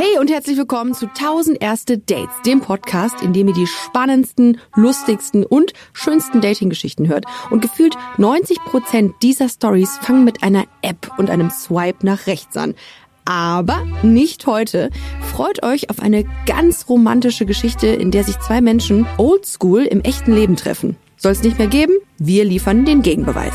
Hey und herzlich willkommen zu 1000 erste Dates, dem Podcast, in dem ihr die spannendsten, lustigsten und schönsten Dating-Geschichten hört. Und gefühlt 90 Prozent dieser Stories fangen mit einer App und einem Swipe nach rechts an. Aber nicht heute. Freut euch auf eine ganz romantische Geschichte, in der sich zwei Menschen oldschool im echten Leben treffen. Soll es nicht mehr geben? Wir liefern den Gegenbeweis.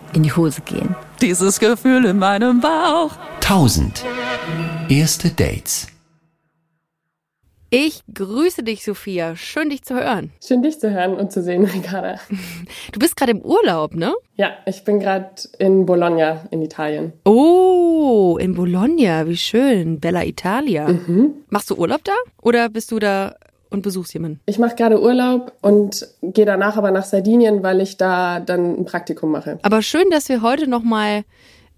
in die Hose gehen. Dieses Gefühl in meinem Bauch. 1000. Erste Dates. Ich grüße dich, Sophia. Schön, dich zu hören. Schön, dich zu hören und zu sehen, Ricarda. Du bist gerade im Urlaub, ne? Ja, ich bin gerade in Bologna in Italien. Oh, in Bologna. Wie schön. Bella Italia. Machst du Urlaub da? Oder bist du da und besuchst jemanden? Ich mache gerade Urlaub und gehe danach aber nach Sardinien, weil ich da dann ein Praktikum mache. Aber schön, dass wir heute noch mal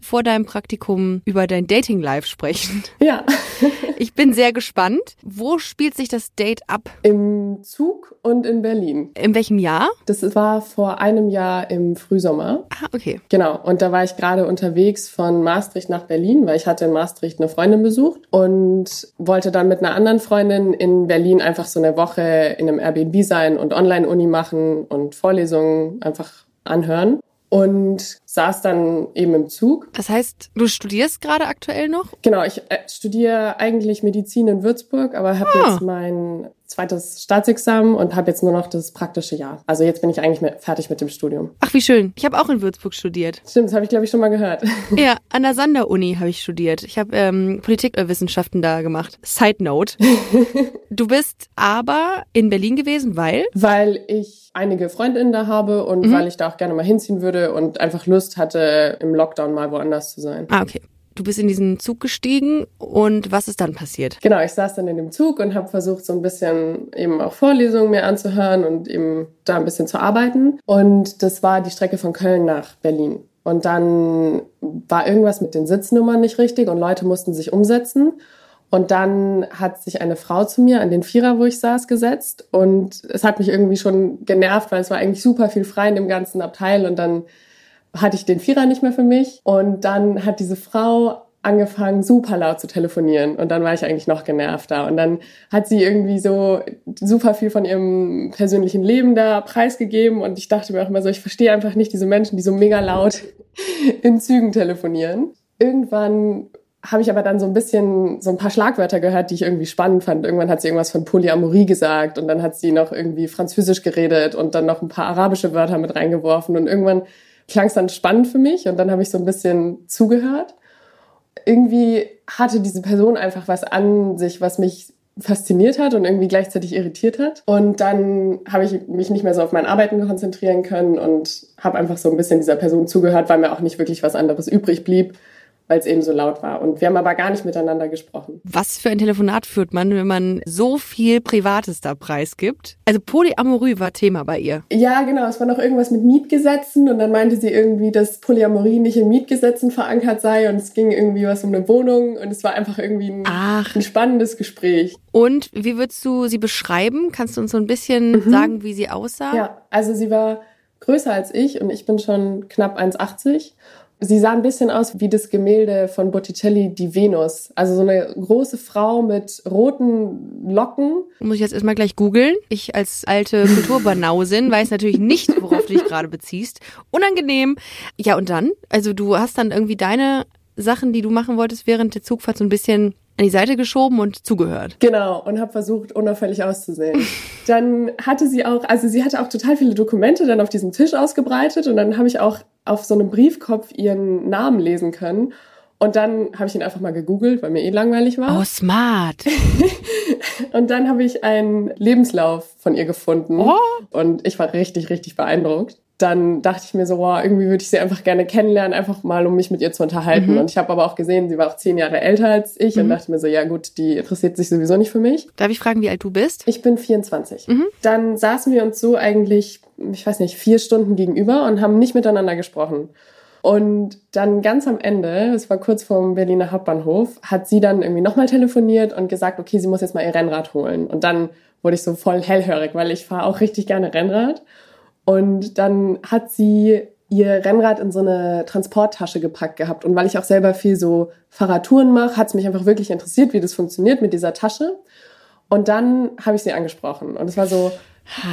vor deinem Praktikum über dein Dating Life sprechen. Ja, Ich bin sehr gespannt. Wo spielt sich das Date ab? im Zug und in Berlin. In welchem Jahr? Das war vor einem Jahr im Frühsommer. Ah, okay. Genau, und da war ich gerade unterwegs von Maastricht nach Berlin, weil ich hatte in Maastricht eine Freundin besucht und wollte dann mit einer anderen Freundin in Berlin einfach so eine Woche in einem Airbnb sein und Online-Uni machen und Vorlesungen einfach anhören. Und saß dann eben im Zug Das heißt, du studierst gerade aktuell noch? Genau, ich äh, studiere eigentlich Medizin in Würzburg, aber habe Ah. jetzt mein zweites Staatsexamen und habe jetzt nur noch das praktische Jahr. Also jetzt bin ich eigentlich mit, fertig mit dem Studium. Ach, wie schön. Ich habe auch in Würzburg studiert. Stimmt, das habe ich glaube ich schon mal gehört. Ja, an der Sander-Uni habe ich studiert. Ich habe ähm, Politikwissenschaften da gemacht. Side Note. Du bist aber in Berlin gewesen, weil? weil ich einige Freundinnen da habe und weil ich da auch gerne mal hinziehen würde und einfach Lust hatte, im Lockdown mal woanders zu sein. Ah, okay. Du bist in diesen Zug gestiegen und was ist dann passiert? Genau, ich saß dann in dem Zug und habe versucht, so ein bisschen eben auch Vorlesungen mir anzuhören und eben da ein bisschen zu arbeiten. Und das war die Strecke von Köln nach Berlin. Und dann war irgendwas mit den Sitznummern nicht richtig und Leute mussten sich umsetzen. Und dann hat sich eine Frau zu mir an den Vierer, wo ich saß, gesetzt. Und es hat mich irgendwie schon genervt, weil es war eigentlich super viel frei in dem ganzen Abteil. Und dann hatte ich den Vierer nicht mehr für mich. Und dann hat diese Frau angefangen, super laut zu telefonieren. Und dann war ich eigentlich noch genervter. Und dann hat sie irgendwie so super viel von ihrem persönlichen Leben da preisgegeben. Und ich dachte mir auch immer so, ich verstehe einfach nicht diese Menschen, die so mega laut in Zügen telefonieren. Irgendwann habe ich aber dann so ein bisschen so ein paar Schlagwörter gehört, die ich irgendwie spannend fand. Irgendwann hat sie irgendwas von Polyamorie gesagt und dann hat sie noch irgendwie Französisch geredet und dann noch ein paar arabische Wörter mit reingeworfen und irgendwann klang es dann spannend für mich und dann habe ich so ein bisschen zugehört. Irgendwie hatte diese Person einfach was an sich, was mich fasziniert hat und irgendwie gleichzeitig irritiert hat. Und dann habe ich mich nicht mehr so auf mein Arbeiten konzentrieren können und habe einfach so ein bisschen dieser Person zugehört, weil mir auch nicht wirklich was anderes übrig blieb, weil es eben so laut war. Und wir haben aber gar nicht miteinander gesprochen. Was für ein Telefonat führt man, wenn man so viel Privates da preisgibt? Also Polyamorie war Thema bei ihr. Ja, genau. Es war noch irgendwas mit Mietgesetzen und dann meinte sie irgendwie, dass Polyamorie nicht in Mietgesetzen verankert sei und es ging irgendwie was um eine Wohnung und es war einfach irgendwie ein, ein spannendes Gespräch. Und wie würdest du sie beschreiben? Kannst du uns so ein bisschen sagen, wie sie aussah? Ja, also sie war größer als ich und ich bin schon knapp 1,80. Sie sah ein bisschen aus wie das Gemälde von Botticelli, die Venus. Also so eine große Frau mit roten Locken. Muss ich jetzt erstmal gleich googeln. Ich als alte Kulturbanausin weiß natürlich nicht, worauf du dich gerade beziehst. Unangenehm. Ja, und dann? Also du hast dann irgendwie deine Sachen, die du machen wolltest während der Zugfahrt so ein bisschen an die Seite geschoben und zugehört. Genau, und habe versucht, unauffällig auszusehen. Dann hatte sie auch, also sie hatte auch total viele Dokumente dann auf diesem Tisch ausgebreitet und dann habe ich auch auf so einem Briefkopf ihren Namen lesen können. Und dann habe ich ihn einfach mal gegoogelt, weil mir eh langweilig war. Oh, smart. Und dann habe ich einen Lebenslauf von ihr gefunden. Oh. Und ich war richtig, richtig beeindruckt. Dann dachte ich mir so, wow, irgendwie würde ich sie einfach gerne kennenlernen, einfach mal, um mich mit ihr zu unterhalten. Mhm. Und ich habe aber auch gesehen, sie war auch zehn Jahre älter als ich und Mhm. dachte mir so, ja gut, die interessiert sich sowieso nicht für mich. Darf ich fragen, wie alt du bist? Ich bin 24. Mhm. Dann saßen wir uns so eigentlich, ich weiß nicht, vier Stunden gegenüber und haben nicht miteinander gesprochen. Und dann ganz am Ende, es war kurz vorm Berliner Hauptbahnhof, hat sie dann irgendwie nochmal telefoniert und gesagt, okay, sie muss jetzt mal ihr Rennrad holen. Und dann wurde ich so voll hellhörig, weil ich fahre auch richtig gerne Rennrad. Und dann hat sie ihr Rennrad in so eine Transporttasche gepackt gehabt. Und weil ich auch selber viel so Fahrradtouren mache, hat es mich einfach wirklich interessiert, wie das funktioniert mit dieser Tasche. Und dann habe ich sie angesprochen. Und es war so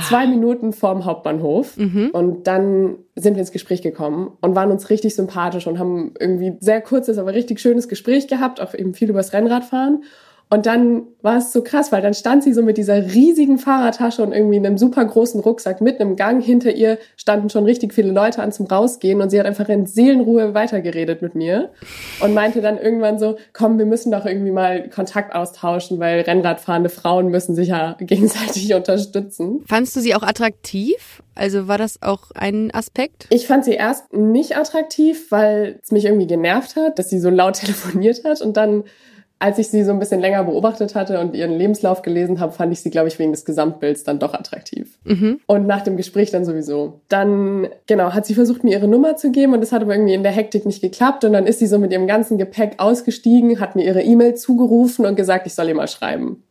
zwei Minuten vorm Hauptbahnhof. Und dann sind wir ins Gespräch gekommen und waren uns richtig sympathisch und haben irgendwie sehr kurzes, aber richtig schönes Gespräch gehabt, auch eben viel übers Rennradfahren. Und dann war es so krass, weil dann stand sie so mit dieser riesigen Fahrradtasche und irgendwie einem super großen Rucksack mitten im Gang. Hinter ihr standen schon richtig viele Leute an zum Rausgehen und sie hat einfach in Seelenruhe weitergeredet mit mir und meinte dann irgendwann so, komm, wir müssen doch irgendwie mal Kontakt austauschen, weil Rennradfahrende Frauen müssen sich ja gegenseitig unterstützen. Fandst du sie auch attraktiv? Also war das auch ein Aspekt? Ich fand sie erst nicht attraktiv, weil es mich irgendwie genervt hat, dass sie so laut telefoniert hat. Und dann, als ich sie so ein bisschen länger beobachtet hatte und ihren Lebenslauf gelesen habe, fand ich sie, glaube ich, wegen des Gesamtbilds dann doch attraktiv. Mhm. Und nach dem Gespräch dann sowieso. Dann, genau, hat sie versucht, mir ihre Nummer zu geben und das hat aber irgendwie in der Hektik nicht geklappt. Und dann ist sie so mit ihrem ganzen Gepäck ausgestiegen, hat mir ihre E-Mail zugerufen und gesagt, ich soll ihr mal schreiben.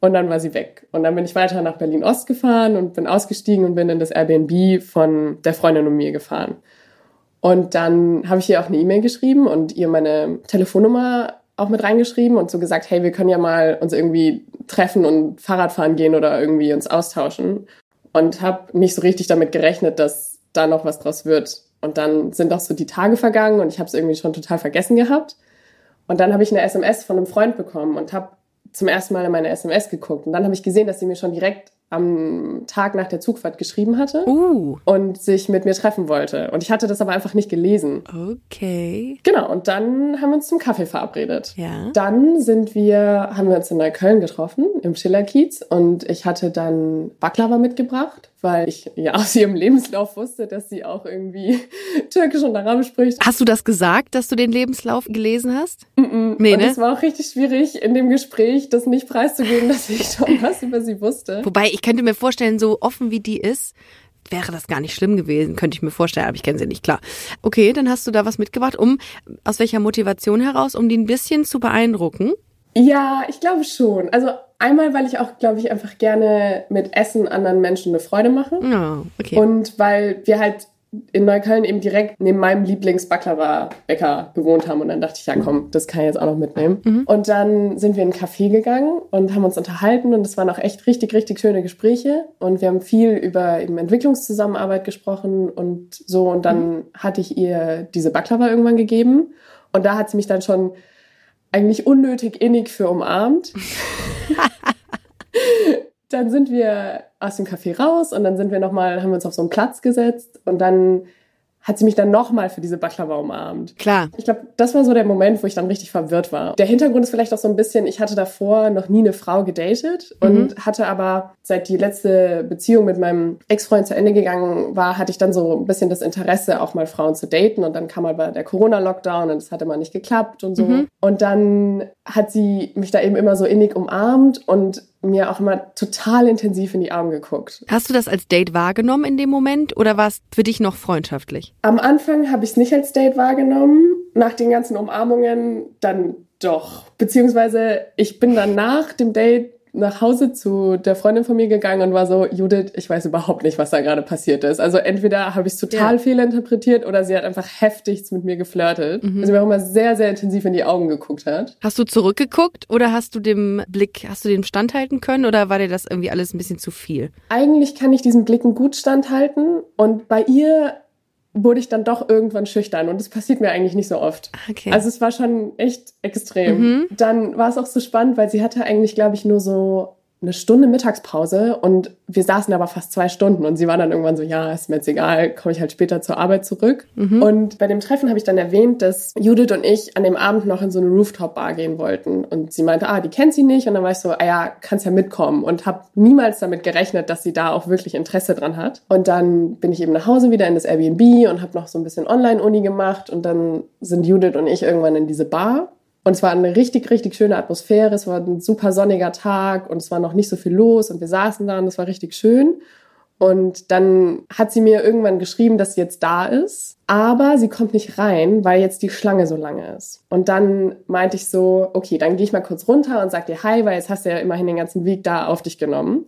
Und dann war sie weg. Und dann bin ich weiter nach Berlin-Ost gefahren und bin ausgestiegen und bin in das Airbnb von der Freundin und mir gefahren. Und dann habe ich ihr auch eine E-Mail geschrieben und ihr meine Telefonnummer auch mit reingeschrieben und so gesagt, hey, wir können ja mal uns irgendwie treffen und Fahrrad fahren gehen oder irgendwie uns austauschen. Und habe nicht so richtig damit gerechnet, dass da noch was draus wird. Und dann sind auch so die Tage vergangen und ich habe es irgendwie schon total vergessen gehabt. Und dann habe ich eine SMS von einem Freund bekommen und habe zum ersten Mal in meine SMS geguckt. Und dann habe ich gesehen, dass sie mir schon direkt am Tag nach der Zugfahrt geschrieben hatte Uh, und sich mit mir treffen wollte. Und ich hatte das aber einfach nicht gelesen. okay. Genau, und dann haben wir uns zum Kaffee verabredet. Ja. Dann sind wir, haben wir uns in Neukölln getroffen, im Schillerkiez. Und ich hatte dann Baklava mitgebracht, weil ich ja aus ihrem Lebenslauf wusste, dass sie auch irgendwie Türkisch und Arabisch spricht. Hast du das gesagt, dass du den Lebenslauf gelesen hast? Nee, Nee, und ne? es war auch richtig schwierig, in dem Gespräch das nicht preiszugeben, dass ich schon was über sie wusste. Wobei, ich könnte mir vorstellen, so offen wie die ist, wäre das gar nicht schlimm gewesen, könnte ich mir vorstellen, aber ich kenne sie nicht, klar. Okay, dann hast du da was mitgebracht, um, aus welcher Motivation heraus, um die ein bisschen zu beeindrucken? Ja, ich glaube schon. Also einmal, weil ich auch, glaube ich, einfach gerne mit Essen anderen Menschen eine Freude mache. Ja, okay. Und weil wir halt in Neukölln eben direkt neben meinem Lieblings-Baklava-Bäcker gewohnt haben. Und dann dachte ich, ja komm, das kann ich jetzt auch noch mitnehmen. Und dann sind wir in einen Café gegangen und haben uns unterhalten. Und es waren auch echt richtig, richtig schöne Gespräche. Und wir haben viel über eben Entwicklungszusammenarbeit gesprochen und so. Und dann hatte ich ihr diese Baklava irgendwann gegeben. Und da hat sie mich dann schon eigentlich unnötig innig für umarmt. dann sind wir aus dem Café raus und dann sind wir noch mal, haben wir uns auf so einen Platz gesetzt und dann hat sie mich dann noch mal für diese Baklava umarmt. Klar. Ich glaube, das war so der Moment, wo ich dann richtig verwirrt war. Der Hintergrund ist vielleicht auch so ein bisschen, ich hatte davor noch nie eine Frau gedatet und hatte aber, seit die letzte Beziehung mit meinem Ex-Freund zu Ende gegangen war, hatte ich dann so ein bisschen das Interesse, auch mal Frauen zu daten. Und dann kam aber der Corona-Lockdown und es hat immer nicht geklappt und so. Und dann hat sie mich da eben immer so innig umarmt und mir auch immer total intensiv in die Augen geguckt. Hast du das als Date wahrgenommen in dem Moment oder war es für dich noch freundschaftlich? Am Anfang habe ich es nicht als Date wahrgenommen. Nach den ganzen Umarmungen dann doch. Beziehungsweise ich bin dann nach dem Date nach Hause zu der Freundin von mir gegangen und war so, Judith, ich weiß überhaupt nicht, was da gerade passiert ist. Also entweder habe ich es total Ja. fehlinterpretiert oder sie hat einfach heftig mit mir geflirtet. Also mir auch immer sehr, sehr intensiv in die Augen geguckt hat. Hast du zurückgeguckt oder hast du dem Blick, hast du dem standhalten können oder war dir das irgendwie alles ein bisschen zu viel? Eigentlich kann ich diesen Blicken gut standhalten und bei ihr wurde ich dann doch irgendwann schüchtern und das passiert mir eigentlich nicht so oft. Okay. Also es war schon echt extrem. Mhm. Dann war es auch so spannend, weil sie hatte eigentlich, glaube ich, nur so eine Stunde Mittagspause und wir saßen aber fast zwei Stunden und sie war dann irgendwann so, ja, ist mir jetzt egal, komme ich halt später zur Arbeit zurück. Und bei dem Treffen habe ich dann erwähnt, dass Judith und ich an dem Abend noch in so eine Rooftop-Bar gehen wollten. Und sie meinte, ah, die kennt sie nicht. Und dann war ich so, ah ja, kannst ja mitkommen. Und habe niemals damit gerechnet, dass sie da auch wirklich Interesse dran hat. Und dann bin ich eben nach Hause wieder in das Airbnb und habe noch so ein bisschen Online-Uni gemacht. Und dann sind Judith und ich irgendwann in diese Bar und es war eine richtig, richtig schöne Atmosphäre. Es war ein super sonniger Tag und es war noch nicht so viel los und wir saßen da und es war richtig schön. Und dann hat sie mir irgendwann geschrieben, dass sie jetzt da ist, aber sie kommt nicht rein, weil jetzt die Schlange so lange ist. Und dann meinte ich so, okay, dann gehe ich mal kurz runter und sag dir Hi, weil jetzt hast du ja immerhin den ganzen Weg da auf dich genommen.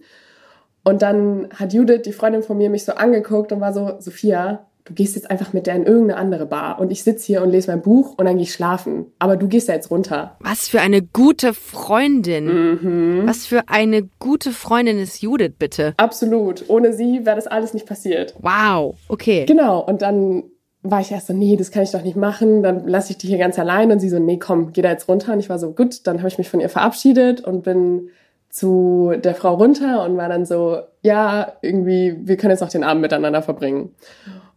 Und dann hat Judith, die Freundin von mir, mich so angeguckt und war so, Sophia, du gehst jetzt einfach mit der in irgendeine andere Bar und ich sitze hier und lese mein Buch und dann gehe ich schlafen. Aber du gehst ja jetzt runter. Was für eine gute Freundin. Was für eine gute Freundin ist Judith, bitte. Absolut. Ohne sie wäre das alles nicht passiert. Wow, okay. Genau. Und dann war ich erst so, nee, das kann ich doch nicht machen. Dann lasse ich die hier ganz allein. Und sie so, nee, komm, geh da jetzt runter. Und ich war so, gut, dann habe ich mich von ihr verabschiedet und bin zu der Frau runter und war dann so, ja, irgendwie, wir können jetzt noch den Abend miteinander verbringen.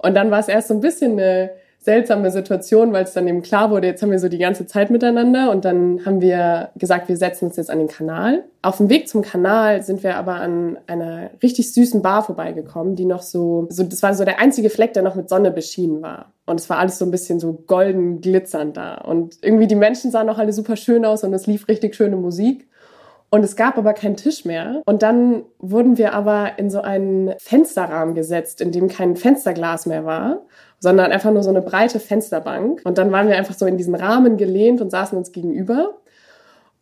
Und dann war es erst so ein bisschen eine seltsame Situation, weil es dann eben klar wurde, jetzt haben wir so die ganze Zeit miteinander und dann haben wir gesagt, wir setzen uns jetzt an den Kanal. Auf dem Weg zum Kanal sind wir aber an einer richtig süßen Bar vorbeigekommen, die noch so, so das war so der einzige Fleck, der noch mit Sonne beschienen war. Und es war alles so ein bisschen so golden glitzernd da. Und irgendwie die Menschen sahen auch alle super schön aus und es lief richtig schöne Musik. Und es gab aber keinen Tisch mehr. Und dann wurden wir aber in so einen Fensterrahmen gesetzt, in dem kein Fensterglas mehr war, sondern einfach nur so eine breite Fensterbank. Und dann waren wir einfach so in diesen Rahmen gelehnt und saßen uns gegenüber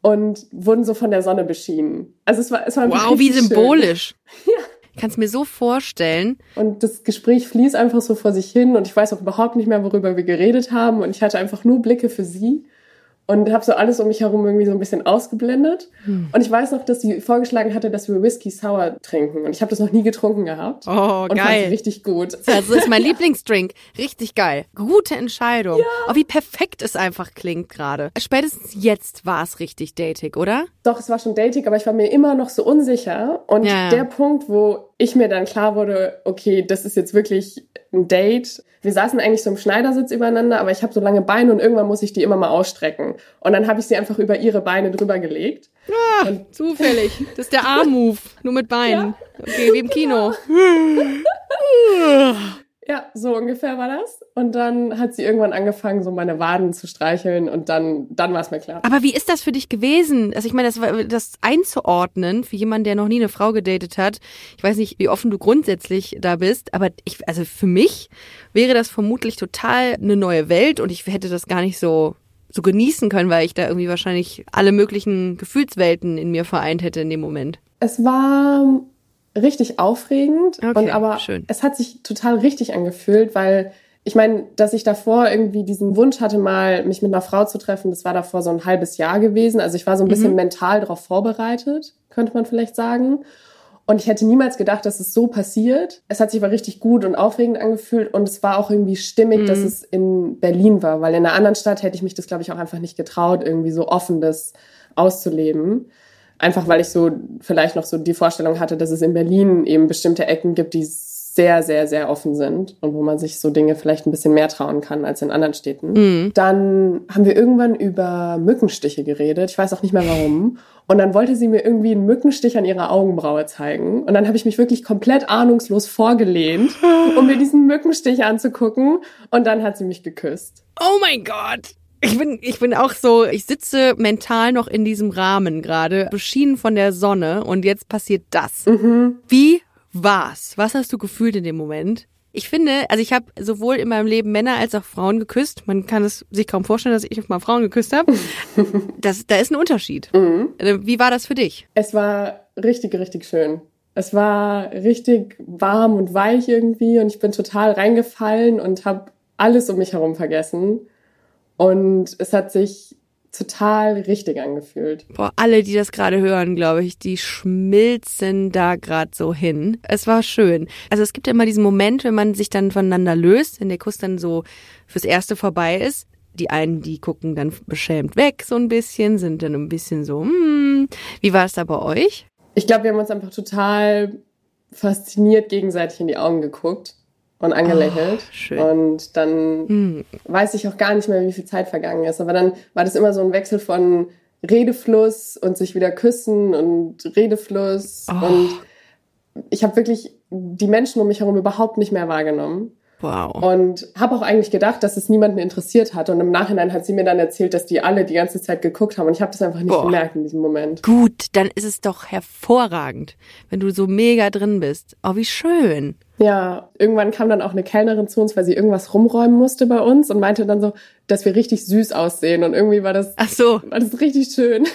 und wurden so von der Sonne beschienen. Also es war, es war Wow, wie richtig schön. symbolisch. Ich kann es mir so vorstellen. Und das Gespräch fließt einfach so vor sich hin und ich weiß auch überhaupt nicht mehr, worüber wir geredet haben. Und ich hatte einfach nur Blicke für sie und habe so alles um mich herum irgendwie so ein bisschen ausgeblendet. Hm. Und ich weiß noch, dass sie vorgeschlagen hatte, dass wir Whisky Sour trinken. Und ich habe das noch nie getrunken gehabt. Oh, und geil. richtig gut. Das ist mein Lieblingsdrink. Richtig geil. Gute Entscheidung. Oh, wie perfekt es einfach klingt gerade. Spätestens jetzt war es richtig datig, oder? Doch, es war schon dating, aber ich war mir immer noch so unsicher. Und Ja. der Punkt, wo ich mir dann klar wurde, okay, das ist jetzt wirklich ein Date. Wir saßen eigentlich so im Schneidersitz übereinander, aber ich habe so lange Beine und irgendwann muss ich die immer mal ausstrecken. Und dann habe ich sie einfach über ihre Beine drüber gelegt. Ah, zufällig. Das ist der Arm-Move. Nur mit Beinen. Okay, wie im Kino. Ja, so ungefähr war das. Und dann hat sie irgendwann angefangen, so meine Waden zu streicheln und dann, dann war es mir klar. Aber wie ist das für dich gewesen? Also ich meine, das, das einzuordnen für jemanden, der noch nie eine Frau gedatet hat. Ich weiß nicht, wie offen du grundsätzlich da bist, aber ich, also für mich wäre das vermutlich total eine neue Welt und ich hätte das gar nicht so so genießen können, weil ich da irgendwie wahrscheinlich alle möglichen Gefühlswelten in mir vereint hätte in dem Moment. Es war richtig aufregend Okay, und aber schön. es hat sich total richtig angefühlt, weil ich meine, dass ich davor irgendwie diesen Wunsch hatte, mal mich mit einer Frau zu treffen, das war davor so ein halbes Jahr gewesen. Also ich war so ein Mhm. bisschen mental darauf vorbereitet, könnte man vielleicht sagen. Und ich hätte niemals gedacht, dass es so passiert. Es hat sich aber richtig gut und aufregend angefühlt und es war auch irgendwie stimmig, dass es in Berlin war, weil in einer anderen Stadt hätte ich mich das, glaube ich, auch einfach nicht getraut, irgendwie so offen das auszuleben. Einfach weil ich so vielleicht noch so die Vorstellung hatte, dass es in Berlin eben bestimmte Ecken gibt, die sehr, sehr, sehr offen sind und wo man sich so Dinge vielleicht ein bisschen mehr trauen kann als in anderen Städten. Dann haben wir irgendwann über Mückenstiche geredet. Ich weiß auch nicht mehr warum. Und dann wollte sie mir irgendwie einen Mückenstich an ihrer Augenbraue zeigen. Und dann habe ich mich wirklich komplett ahnungslos vorgelehnt, um mir diesen Mückenstich anzugucken. Und dann hat sie mich geküsst. Oh mein Gott. Ich bin, ich bin auch so, ich sitze mental noch in diesem Rahmen gerade, beschienen von der Sonne und jetzt passiert das. Wie war's? Was hast du gefühlt in dem Moment? Ich finde, also ich habe sowohl in meinem Leben Männer als auch Frauen geküsst. Man kann es sich kaum vorstellen, dass ich mal Frauen geküsst habe. Das, da ist ein Unterschied. Äh, Wie war das für dich? Es war richtig, richtig schön. Es war richtig warm und weich irgendwie und ich bin total reingefallen und habe alles um mich herum vergessen. Und es hat sich total richtig angefühlt. Boah, alle, die das gerade hören, glaube ich, die schmilzen da gerade so hin. Es war schön. Also es gibt ja immer diesen Moment, wenn man sich dann voneinander löst, wenn der Kuss dann so fürs Erste vorbei ist. Die einen, die gucken dann beschämt weg so ein bisschen, sind dann ein bisschen so, hm, wie war es da bei euch? Ich glaube, wir haben uns einfach total fasziniert gegenseitig in die Augen geguckt und angelächelt. Oh, schön. Und dann Hm. weiß ich auch gar nicht mehr, wie viel Zeit vergangen ist. Aber dann war das immer so ein Wechsel von Redefluss und sich wieder küssen und Redefluss. Oh. Und ich habe wirklich die Menschen um mich herum überhaupt nicht mehr wahrgenommen. Wow. Und habe auch eigentlich gedacht, dass es niemanden interessiert hat. Und im Nachhinein hat sie mir dann erzählt, dass die alle die ganze Zeit geguckt haben. Und ich habe das einfach nicht Boah. gemerkt in diesem Moment. Gut, dann ist es doch hervorragend, wenn du so mega drin bist. Oh, wie schön. Ja, irgendwann kam dann auch eine Kellnerin zu uns, weil sie irgendwas rumräumen musste bei uns und meinte dann so, dass wir richtig süß aussehen. Und irgendwie war das, Ach so, war das richtig schön.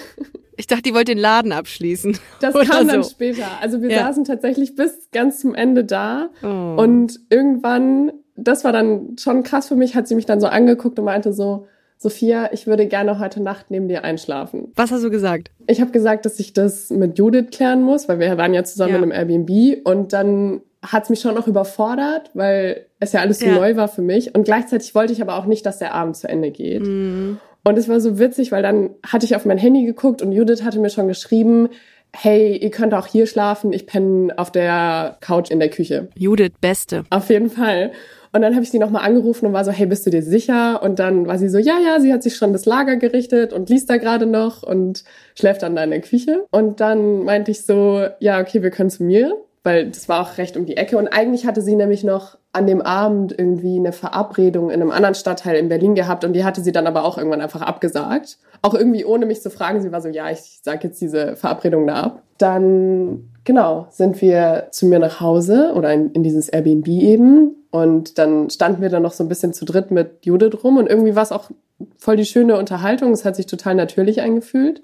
Ich dachte, die wollte den Laden abschließen. Das kam dann so. später. Also wir Ja. saßen tatsächlich bis ganz zum Ende da. Oh. Und irgendwann, das war dann schon krass für mich, hat sie mich dann so angeguckt und meinte so, Sophia, ich würde gerne heute Nacht neben dir einschlafen. Was hast du gesagt? Ich habe gesagt, dass ich das mit Judith klären muss, weil wir waren ja zusammen Ja. in einem Airbnb und dann hat es mich schon auch überfordert, weil es ja alles so Ja. neu war für mich und gleichzeitig wollte ich aber auch nicht, dass der Abend zu Ende geht. Mhm. Und es war so witzig, weil dann hatte ich auf mein Handy geguckt und Judith hatte mir schon geschrieben, hey, ihr könnt auch hier schlafen, ich penne auf der Couch in der Küche. Judith, Beste. Auf jeden Fall. Und dann habe ich sie nochmal angerufen und war so, hey, bist du dir sicher? Und dann war sie so, ja, ja, sie hat sich schon das Lager gerichtet und liest da gerade noch und schläft dann da in der Küche. Und dann meinte ich so, ja, okay, wir können zu mir, weil das war auch recht um die Ecke. Und eigentlich hatte sie nämlich noch an dem Abend irgendwie eine Verabredung in einem anderen Stadtteil in Berlin gehabt und die hatte sie dann aber auch irgendwann einfach abgesagt. Auch irgendwie ohne mich zu fragen. Sie war so, ja, ich sag jetzt diese Verabredung da ab. Dann, genau, sind wir zu mir nach Hause oder in, in dieses Airbnb eben. Und dann standen wir dann noch so ein bisschen zu dritt mit Judith rum und irgendwie war es auch voll die schöne Unterhaltung. Es hat sich total natürlich eingefühlt.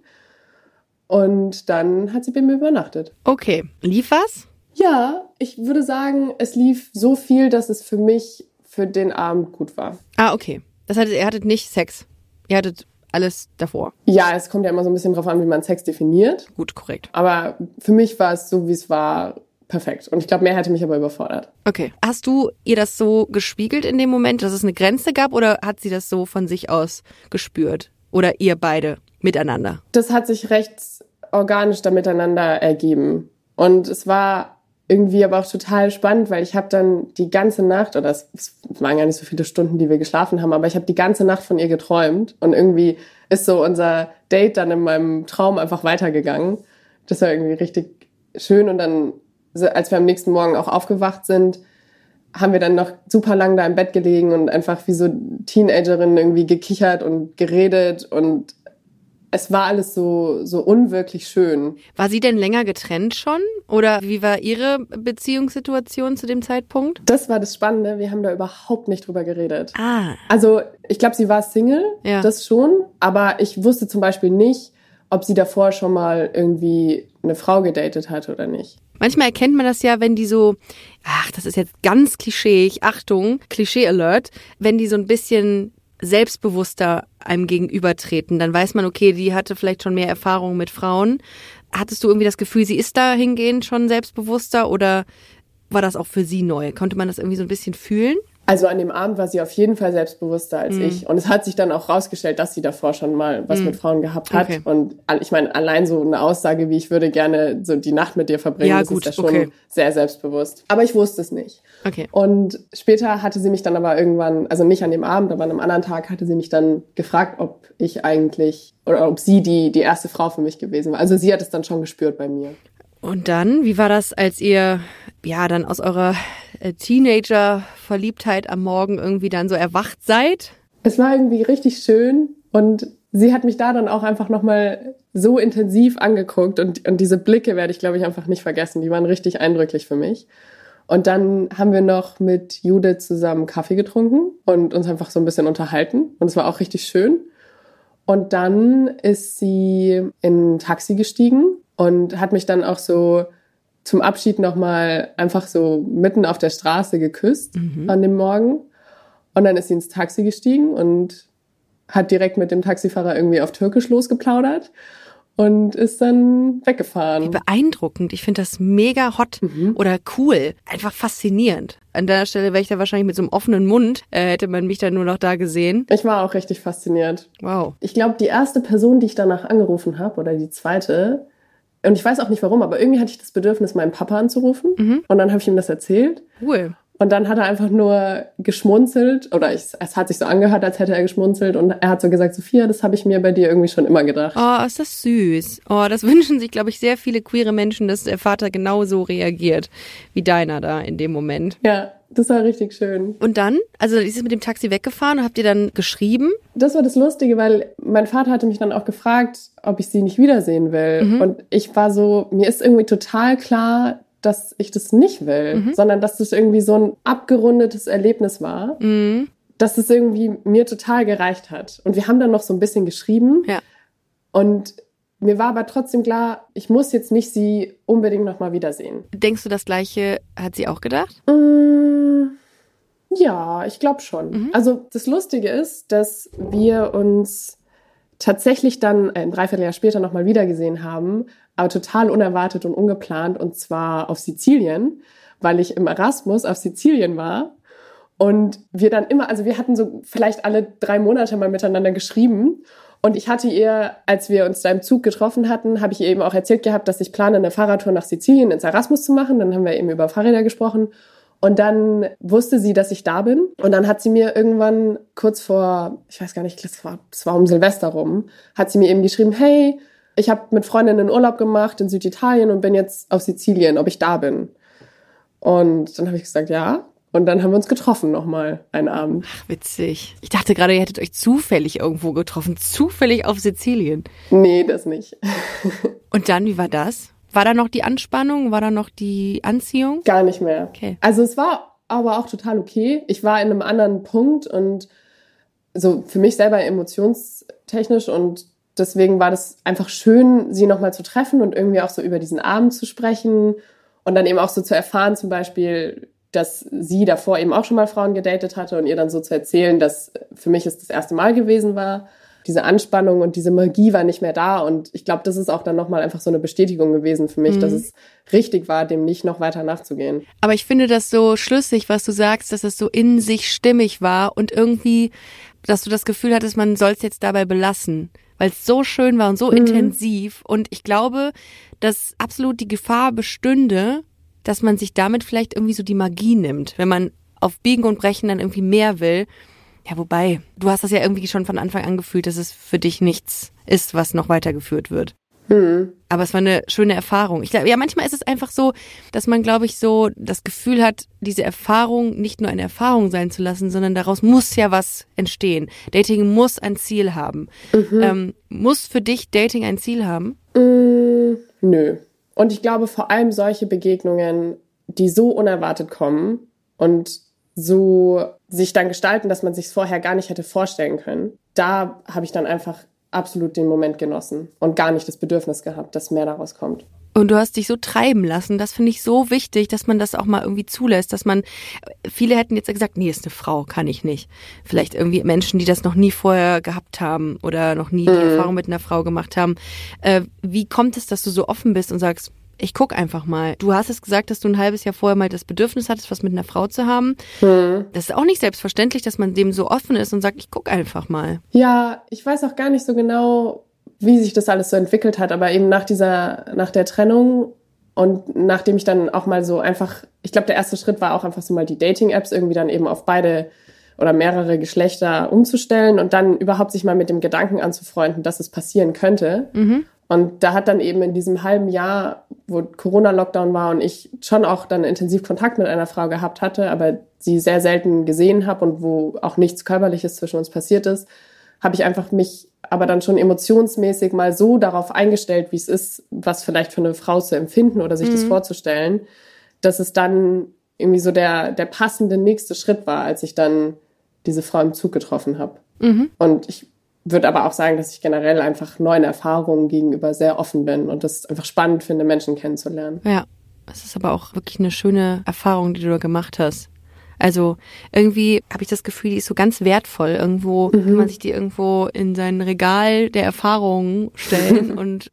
Und dann hat sie bei mir übernachtet. Okay, lief was? Ja, ich würde sagen, es lief so viel, dass es für mich für den Abend gut war. Ah, okay. Das heißt, ihr hattet nicht Sex. Ihr hattet alles davor. Ja, es kommt ja immer so ein bisschen drauf an, wie man Sex definiert. Gut, korrekt. Aber für mich war es so, wie es war, perfekt. Und ich glaube, mehr hätte mich aber überfordert. Okay. Hast du ihr das so gespiegelt in dem Moment, dass es eine Grenze gab oder hat sie das so von sich aus gespürt? Oder ihr beide miteinander? Das hat sich recht organisch da miteinander ergeben. Und es war irgendwie aber auch total spannend, weil ich habe dann die ganze Nacht, oder es, waren gar nicht so viele Stunden, die wir geschlafen haben, aber ich habe die ganze Nacht von ihr geträumt. Und irgendwie ist so unser Date dann in meinem Traum einfach weitergegangen. Das war irgendwie richtig schön. Und dann, als wir am nächsten Morgen auch aufgewacht sind, haben wir dann noch super lang da im Bett gelegen und einfach wie so Teenagerinnen irgendwie gekichert und geredet und es war alles so, so unwirklich schön. War sie denn länger getrennt schon? Oder wie war ihre Beziehungssituation zu dem Zeitpunkt? Das war das Spannende, wir haben da überhaupt nicht drüber geredet. Ah, Also ich glaube, sie war Single, Ja. das schon, aber ich wusste zum Beispiel nicht, ob sie davor schon mal irgendwie eine Frau gedatet hat oder nicht. Manchmal erkennt man das ja, wenn die so, ach, das ist jetzt ganz klischeeig, Achtung, Klischee-Alert, wenn die so ein bisschen selbstbewusster einem gegenübertreten, dann weiß man, okay, die hatte vielleicht schon mehr Erfahrung mit Frauen. Hattest du irgendwie das Gefühl, sie ist dahingehend schon selbstbewusster oder war das auch für sie neu? Konnte man das irgendwie so ein bisschen fühlen? Also an dem Abend war sie auf jeden Fall selbstbewusster als Mhm. ich. Und es hat sich dann auch rausgestellt, dass sie davor schon mal was mit Frauen gehabt hat. Okay. Und ich meine, allein so eine Aussage, wie ich würde gerne so die Nacht mit dir verbringen, Ja, das gut, ist ja schon okay. sehr selbstbewusst. Aber ich wusste es nicht. Okay. Und später hatte sie mich dann aber irgendwann, also nicht an dem Abend, aber an einem anderen Tag, hatte sie mich dann gefragt, ob ich eigentlich oder ob sie die, die erste Frau für mich gewesen war. Also sie hat es dann schon gespürt bei mir. Und dann, wie war das, als ihr ja dann aus eurer äh, Teenager-Verliebtheit am Morgen irgendwie dann so erwacht seid? Es war irgendwie richtig schön und sie hat mich da dann auch einfach nochmal so intensiv angeguckt und, und diese Blicke werde ich, glaube ich, einfach nicht vergessen. Die waren richtig eindrücklich für mich. Und dann haben wir noch mit Judith zusammen Kaffee getrunken und uns einfach so ein bisschen unterhalten. Und es war auch richtig schön. Und dann ist sie in ein Taxi gestiegen und hat mich dann auch so zum Abschied nochmal einfach so mitten auf der Straße geküsst an dem Morgen. Und dann ist sie ins Taxi gestiegen und hat direkt mit dem Taxifahrer irgendwie auf Türkisch losgeplaudert und ist dann weggefahren. Beeindruckend. Ich finde das mega hot oder cool. Einfach faszinierend. An der Stelle wäre ich da wahrscheinlich mit so einem offenen Mund, äh, hätte man mich dann nur noch da gesehen. Ich war auch richtig fasziniert. Wow. Ich glaube, die erste Person, die ich danach angerufen habe, oder die zweite, Und ich weiß auch nicht warum, aber irgendwie hatte ich das Bedürfnis, meinen Papa anzurufen. Mhm. Und dann habe ich ihm das erzählt. Cool. Und dann hat er einfach nur geschmunzelt oder ich, es hat sich so angehört, als hätte er geschmunzelt und er hat so gesagt, Sophia, das habe ich mir bei dir irgendwie schon immer gedacht. Oh, ist das süß. Oh, das wünschen sich, glaube ich, sehr viele queere Menschen, dass der Vater genauso reagiert wie deiner da in dem Moment. Ja, das war richtig schön. Und dann, also ist es mit dem Taxi weggefahren und habt ihr dann geschrieben? Das war das Lustige, weil mein Vater hatte mich dann auch gefragt, ob ich sie nicht wiedersehen will. Und ich war so, mir ist irgendwie total klar, dass ich das nicht will, sondern dass das irgendwie so ein abgerundetes Erlebnis war, Mhm. dass es irgendwie mir total gereicht hat. Und wir haben dann noch so ein bisschen geschrieben. Ja. Und mir war aber trotzdem klar, ich muss jetzt nicht sie unbedingt nochmal wiedersehen. Denkst du, das Gleiche hat sie auch gedacht? Mm, Ja, ich glaube schon. Also das Lustige ist, dass wir uns tatsächlich dann ein Dreivierteljahr später nochmal wiedergesehen haben, aber total unerwartet und ungeplant, und zwar auf Sizilien, weil ich im Erasmus auf Sizilien war. Und wir dann immer, also wir hatten so vielleicht alle drei Monate mal miteinander geschrieben. Und ich hatte ihr, als wir uns da im Zug getroffen hatten, habe ich ihr eben auch erzählt gehabt, dass ich plane, eine Fahrradtour nach Sizilien ins Erasmus zu machen. Dann haben wir eben über Fahrräder gesprochen. Und dann wusste sie, dass ich da bin. Und dann hat sie mir irgendwann kurz vor, ich weiß gar nicht, das war, das war um Silvester rum, hat sie mir eben geschrieben, hey, ich habe mit Freundinnen Urlaub gemacht in Süditalien und bin jetzt auf Sizilien, ob ich da bin. Und dann habe ich gesagt, ja. Und dann haben wir uns getroffen nochmal einen Abend. Ach, witzig. Ich dachte gerade, ihr hättet euch zufällig irgendwo getroffen. Zufällig auf Sizilien. Nee, das nicht. Und dann, wie war das? War da noch die Anspannung? War da noch die Anziehung? Gar nicht mehr. Okay. Also es war aber auch total okay. Ich war in einem anderen Punkt und so für mich selber emotionstechnisch und deswegen war das einfach schön, sie nochmal zu treffen und irgendwie auch so über diesen Abend zu sprechen und dann eben auch so zu erfahren, zum Beispiel, dass sie davor eben auch schon mal Frauen gedatet hatte und ihr dann so zu erzählen, dass für mich es das erste Mal gewesen war. Diese Anspannung und diese Magie war nicht mehr da und ich glaube, das ist auch dann nochmal einfach so eine Bestätigung gewesen für mich, dass es richtig war, dem nicht noch weiter nachzugehen. Aber ich finde das so schlüssig, was du sagst, dass es so in sich stimmig war und irgendwie, dass du das Gefühl hattest, man soll es jetzt dabei belassen, weil es so schön war und so intensiv. Und ich glaube, dass absolut die Gefahr bestünde, dass man sich damit vielleicht irgendwie so die Magie nimmt, wenn man auf Biegen und Brechen dann irgendwie mehr will. Ja, wobei, du hast das ja irgendwie schon von Anfang an gefühlt, dass es für dich nichts ist, was noch weitergeführt wird. Aber es war eine schöne Erfahrung. Ich glaube, ja, manchmal ist es einfach so, dass man, glaube ich, so das Gefühl hat, diese Erfahrung nicht nur eine Erfahrung sein zu lassen, sondern daraus muss ja was entstehen. Dating muss ein Ziel haben. Ähm, muss für dich Dating ein Ziel haben? Mm, nö. Und ich glaube vor allem solche Begegnungen, die so unerwartet kommen und so sich dann gestalten, dass man sich vorher gar nicht hätte vorstellen können. Da habe ich dann einfach absolut den Moment genossen und gar nicht das Bedürfnis gehabt, dass mehr daraus kommt. Und du hast dich so treiben lassen. Das finde ich so wichtig, dass man das auch mal irgendwie zulässt, dass man, viele hätten jetzt gesagt, nee, ist eine Frau, kann ich nicht. Vielleicht irgendwie Menschen, die das noch nie vorher gehabt haben oder noch nie die Erfahrung mit einer Frau gemacht haben. Äh, wie kommt es, dass du so offen bist und sagst, ich guck einfach mal. Du hast es gesagt, dass du ein halbes Jahr vorher mal das Bedürfnis hattest, was mit einer Frau zu haben. Das ist auch nicht selbstverständlich, dass man dem so offen ist und sagt, ich guck einfach mal. Ja, ich weiß auch gar nicht so genau, wie sich das alles so entwickelt hat, aber eben nach dieser, nach der Trennung und nachdem ich dann auch mal so einfach, ich glaube, der erste Schritt war auch einfach so mal die Dating-Apps irgendwie dann eben auf beide oder mehrere Geschlechter umzustellen und dann überhaupt sich mal mit dem Gedanken anzufreunden, dass es passieren könnte. Und da hat dann eben in diesem halben Jahr, wo Corona-Lockdown war und ich schon auch dann intensiv Kontakt mit einer Frau gehabt hatte, aber sie sehr selten gesehen habe und wo auch nichts Körperliches zwischen uns passiert ist, habe ich einfach mich aber dann schon emotionsmäßig mal so darauf eingestellt, wie es ist, was vielleicht für eine Frau zu empfinden oder sich das vorzustellen, dass es dann irgendwie so der, der passende nächste Schritt war, als ich dann diese Frau im Zug getroffen habe. Und ich würde aber auch sagen, dass ich generell einfach neuen Erfahrungen gegenüber sehr offen bin und das einfach spannend finde, Menschen kennenzulernen. Ja, es ist aber auch wirklich eine schöne Erfahrung, die du da gemacht hast. Also irgendwie habe ich das Gefühl, die ist so ganz wertvoll. Irgendwo kann man sich die irgendwo in sein Regal der Erfahrungen stellen und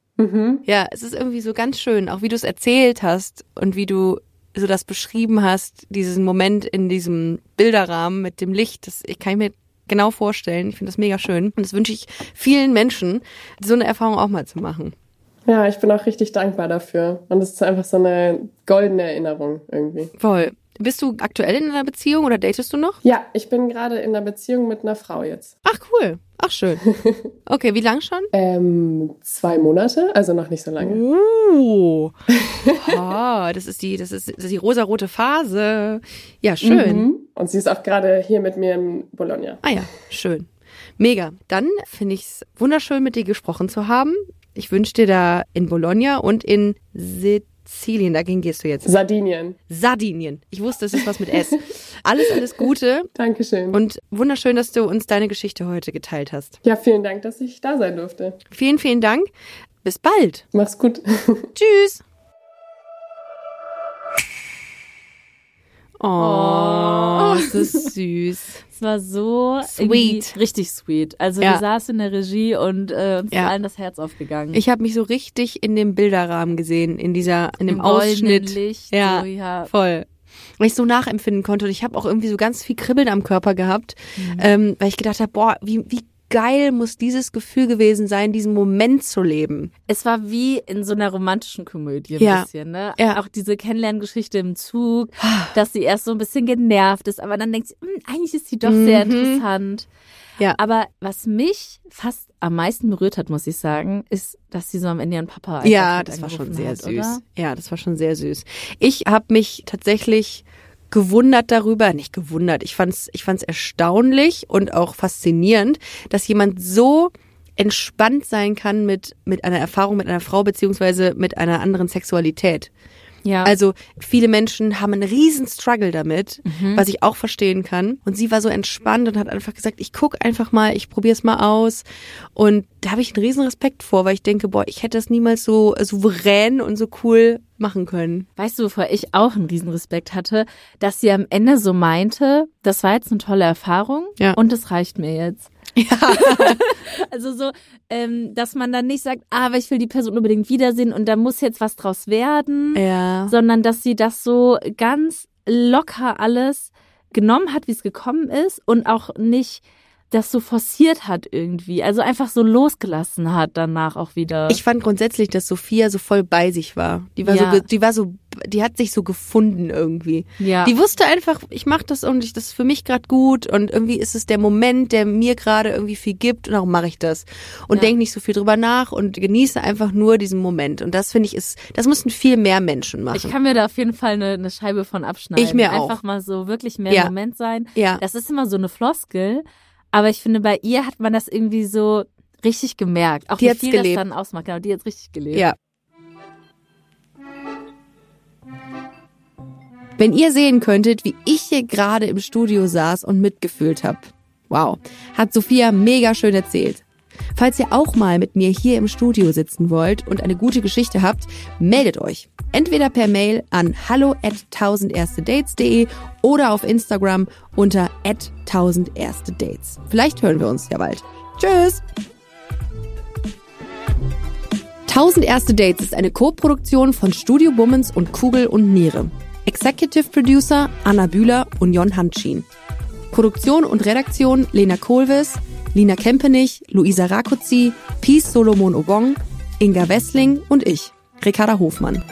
ja, es ist irgendwie so ganz schön, auch wie du es erzählt hast und wie du so das beschrieben hast, diesen Moment in diesem Bilderrahmen mit dem Licht. Das ich kann mir genau vorstellen. Ich finde das mega schön und das wünsche ich vielen Menschen, so eine Erfahrung auch mal zu machen. Ja, ich bin auch richtig dankbar dafür. Und es ist einfach so eine goldene Erinnerung irgendwie. Voll. Bist du aktuell in einer Beziehung oder datest du noch? Ja, ich bin gerade in einer Beziehung mit einer Frau jetzt. Ach cool. Ach schön. Okay, wie lang schon? Ähm, zwei Monate, also noch nicht so lange. Uh. Oh, das ist die, das ist, das ist die rosarote Phase. Ja, schön. Mhm. Und sie ist auch gerade hier mit mir in Bologna. Ah ja, schön. Mega. Dann finde ich es wunderschön, mit dir gesprochen zu haben. Ich wünsche dir da in Bologna und in Sizilien, dagegen gehst du jetzt. Sardinien. Sardinien. Ich wusste, es ist was mit S. Alles, alles Gute Dankeschön. und wunderschön, dass du uns deine Geschichte heute geteilt hast. ja, vielen Dank, dass ich da sein durfte. Vielen, vielen Dank. Bis bald. Mach's gut. Tschüss. Oh, das ist süß. Es war so Sweet. richtig sweet. Also Ja. wir saßen in der Regie und äh, uns Ja. ist allen das Herz aufgegangen. Ich habe mich so richtig in dem Bilderrahmen gesehen, in dieser, in dem Im Ausschnitt. Licht, ja, so, ja. voll. Weil ich so nachempfinden konnte und ich habe auch irgendwie so ganz viel Kribbeln am Körper gehabt, Mhm. ähm, weil ich gedacht habe, boah, wie, wie geil muss dieses Gefühl gewesen sein, diesen Moment zu leben. Es war wie in so einer romantischen Komödie ein Ja. bisschen, ne? Ja. Auch diese Kennenlerngeschichte im Zug, dass sie erst so ein bisschen genervt ist, aber dann denkt sie, "Hm, eigentlich ist sie doch sehr Mhm. interessant. Ja. Aber was mich fast am meisten berührt hat, muss ich sagen, ist, dass sie so am Ende ihren Papa Ja, das war schon sehr hat, süß. Oder? Ja, das war schon sehr süß. Ich habe mich tatsächlich gewundert darüber, nicht gewundert, ich fand's, ich fand's erstaunlich und auch faszinierend, dass jemand so entspannt sein kann mit, mit einer Erfahrung mit einer Frau beziehungsweise mit einer anderen Sexualität. Ja. Also viele Menschen haben einen riesen Struggle damit, Mhm. was ich auch verstehen kann. Und sie war so entspannt und hat einfach gesagt, ich guck einfach mal, ich probier's mal aus. Und da habe ich einen riesen Respekt vor, weil ich denke, boah, ich hätte das niemals so souverän und so cool machen können. Weißt du, wovor ich auch einen Riesenrespekt hatte, dass sie am Ende so meinte, das war jetzt eine tolle Erfahrung Ja. und es reicht mir jetzt. also so, ähm, dass man dann nicht sagt, ah, aber ich will die Person unbedingt wiedersehen und da muss jetzt was draus werden, Ja. sondern dass sie das so ganz locker alles genommen hat, wie es gekommen ist und auch nicht das so forciert hat irgendwie. Also einfach so losgelassen hat danach auch wieder. Ich fand grundsätzlich, dass Sophia so voll bei sich war. Die war Ja. so, die war so, die hat sich so gefunden irgendwie. ja. Die wusste einfach, ich mache das und ich, das ist für mich gerade gut und irgendwie ist es der Moment, der mir gerade irgendwie viel gibt und darum mache ich das. Und Ja. denk nicht so viel drüber nach und genieße einfach nur diesen Moment. Und das finde ich ist, das müssten viel mehr Menschen machen. Ich kann mir da auf jeden Fall eine, eine Scheibe von abschneiden. Ich mir auch. Einfach mal so wirklich mehr Ja. Moment sein. ja. Das ist immer so eine Floskel, aber ich finde, bei ihr hat man das irgendwie so richtig gemerkt. Auch Die wie viel gelebt. das dann ausmacht. Genau, die hat richtig gelebt. Ja. Wenn ihr sehen könntet, wie ich hier gerade im Studio saß und mitgefühlt habe. Wow, hat Sophia mega schön erzählt. Falls ihr auch mal mit mir hier im Studio sitzen wollt und eine gute Geschichte habt, meldet euch. Entweder per Mail an hallo at 1000erstedates.de oder auf Instagram unter at 1000erstedates. Vielleicht hören wir uns ja bald. Tschüss! 1000 Erste Dates ist eine Co-Produktion von Studio Bummens und Kugel und Niere. Executive Producer Anna Bühler und Jon Hanschin. Produktion und Redaktion Lena Kohlwes, Lina Kempenich, Luisa Rakuzzi, Peace Solomon Obong, Inga Wessling und ich, Ricarda Hofmann.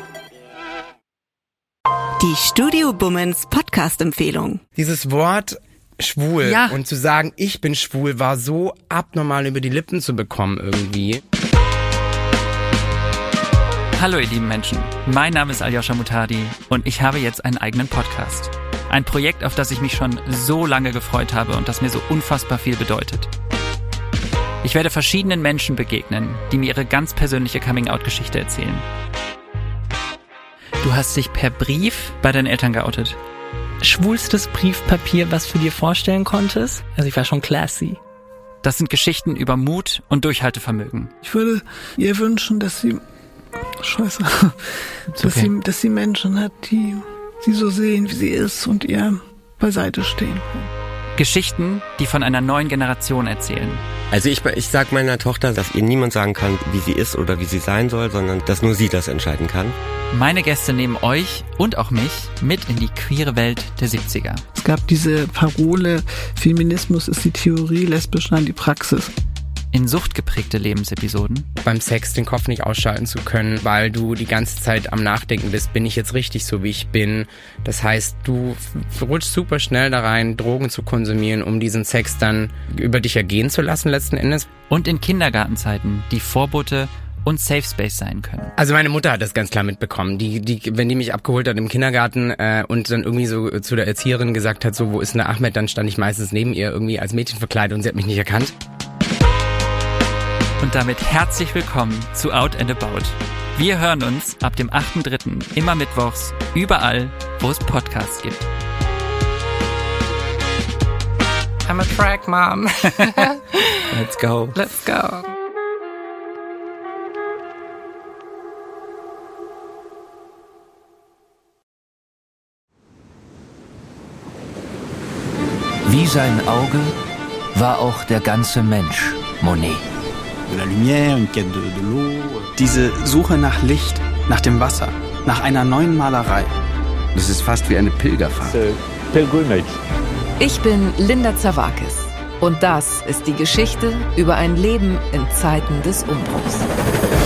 Die Studio Bummens Podcast-Empfehlung. Dieses Wort schwul Ja. und zu sagen, ich bin schwul, war so abnormal über die Lippen zu bekommen irgendwie. Hallo ihr lieben Menschen, mein Name ist Aljoscha Mutadi und ich habe jetzt einen eigenen Podcast. Ein Projekt, auf das ich mich schon so lange gefreut habe und das mir so unfassbar viel bedeutet. Ich werde verschiedenen Menschen begegnen, die mir ihre ganz persönliche Coming-out-Geschichte erzählen. Du hast dich per Brief bei deinen Eltern geoutet. schwulstes Briefpapier, was du dir vorstellen konntest. Also ich war schon classy. Das sind Geschichten über Mut und Durchhaltevermögen. Ich würde ihr wünschen, dass sie, scheiße, dass, okay. sie, dass sie Menschen hat, die sie so sehen, wie sie ist und ihr beiseite stehen. Geschichten, die von einer neuen Generation erzählen. Also ich, ich sag meiner Tochter, dass ihr niemand sagen kann, wie sie ist oder wie sie sein soll, sondern dass nur sie das entscheiden kann. Meine Gäste nehmen euch und auch mich mit in die queere Welt der 70er. Es gab diese Parole, Feminismus ist die Theorie, lesbisch dann die Praxis. In suchtgeprägte Lebensepisoden. Beim Sex den Kopf nicht ausschalten zu können, weil du die ganze Zeit am Nachdenken bist, bin ich jetzt richtig so, wie ich bin. Das heißt, du rutschst super schnell da rein, Drogen zu konsumieren, um diesen Sex dann über dich ergehen zu lassen letzten Endes. Und in Kindergartenzeiten die Vorbote und Safe Space sein können. Also meine Mutter hat das ganz klar mitbekommen. Die, die, wenn die mich abgeholt hat im Kindergarten äh, und dann irgendwie so zu der Erzieherin gesagt hat, so wo ist denn der Ahmed, dann stand ich meistens neben ihr irgendwie als Mädchen verkleidet und sie hat mich nicht erkannt. Und damit herzlich willkommen zu Out and About. Wir hören uns ab dem 8.3. immer mittwochs überall, wo es Podcasts gibt. I'm a track mom. Let's go. Let's go. Wie sein Auge war auch der ganze Mensch Monet. Diese Suche nach Licht, nach dem Wasser, nach einer neuen Malerei. Das ist fast wie eine Pilgerfahrt. Ich bin Linda Zawakis und das ist die Geschichte über ein Leben in Zeiten des Umbruchs.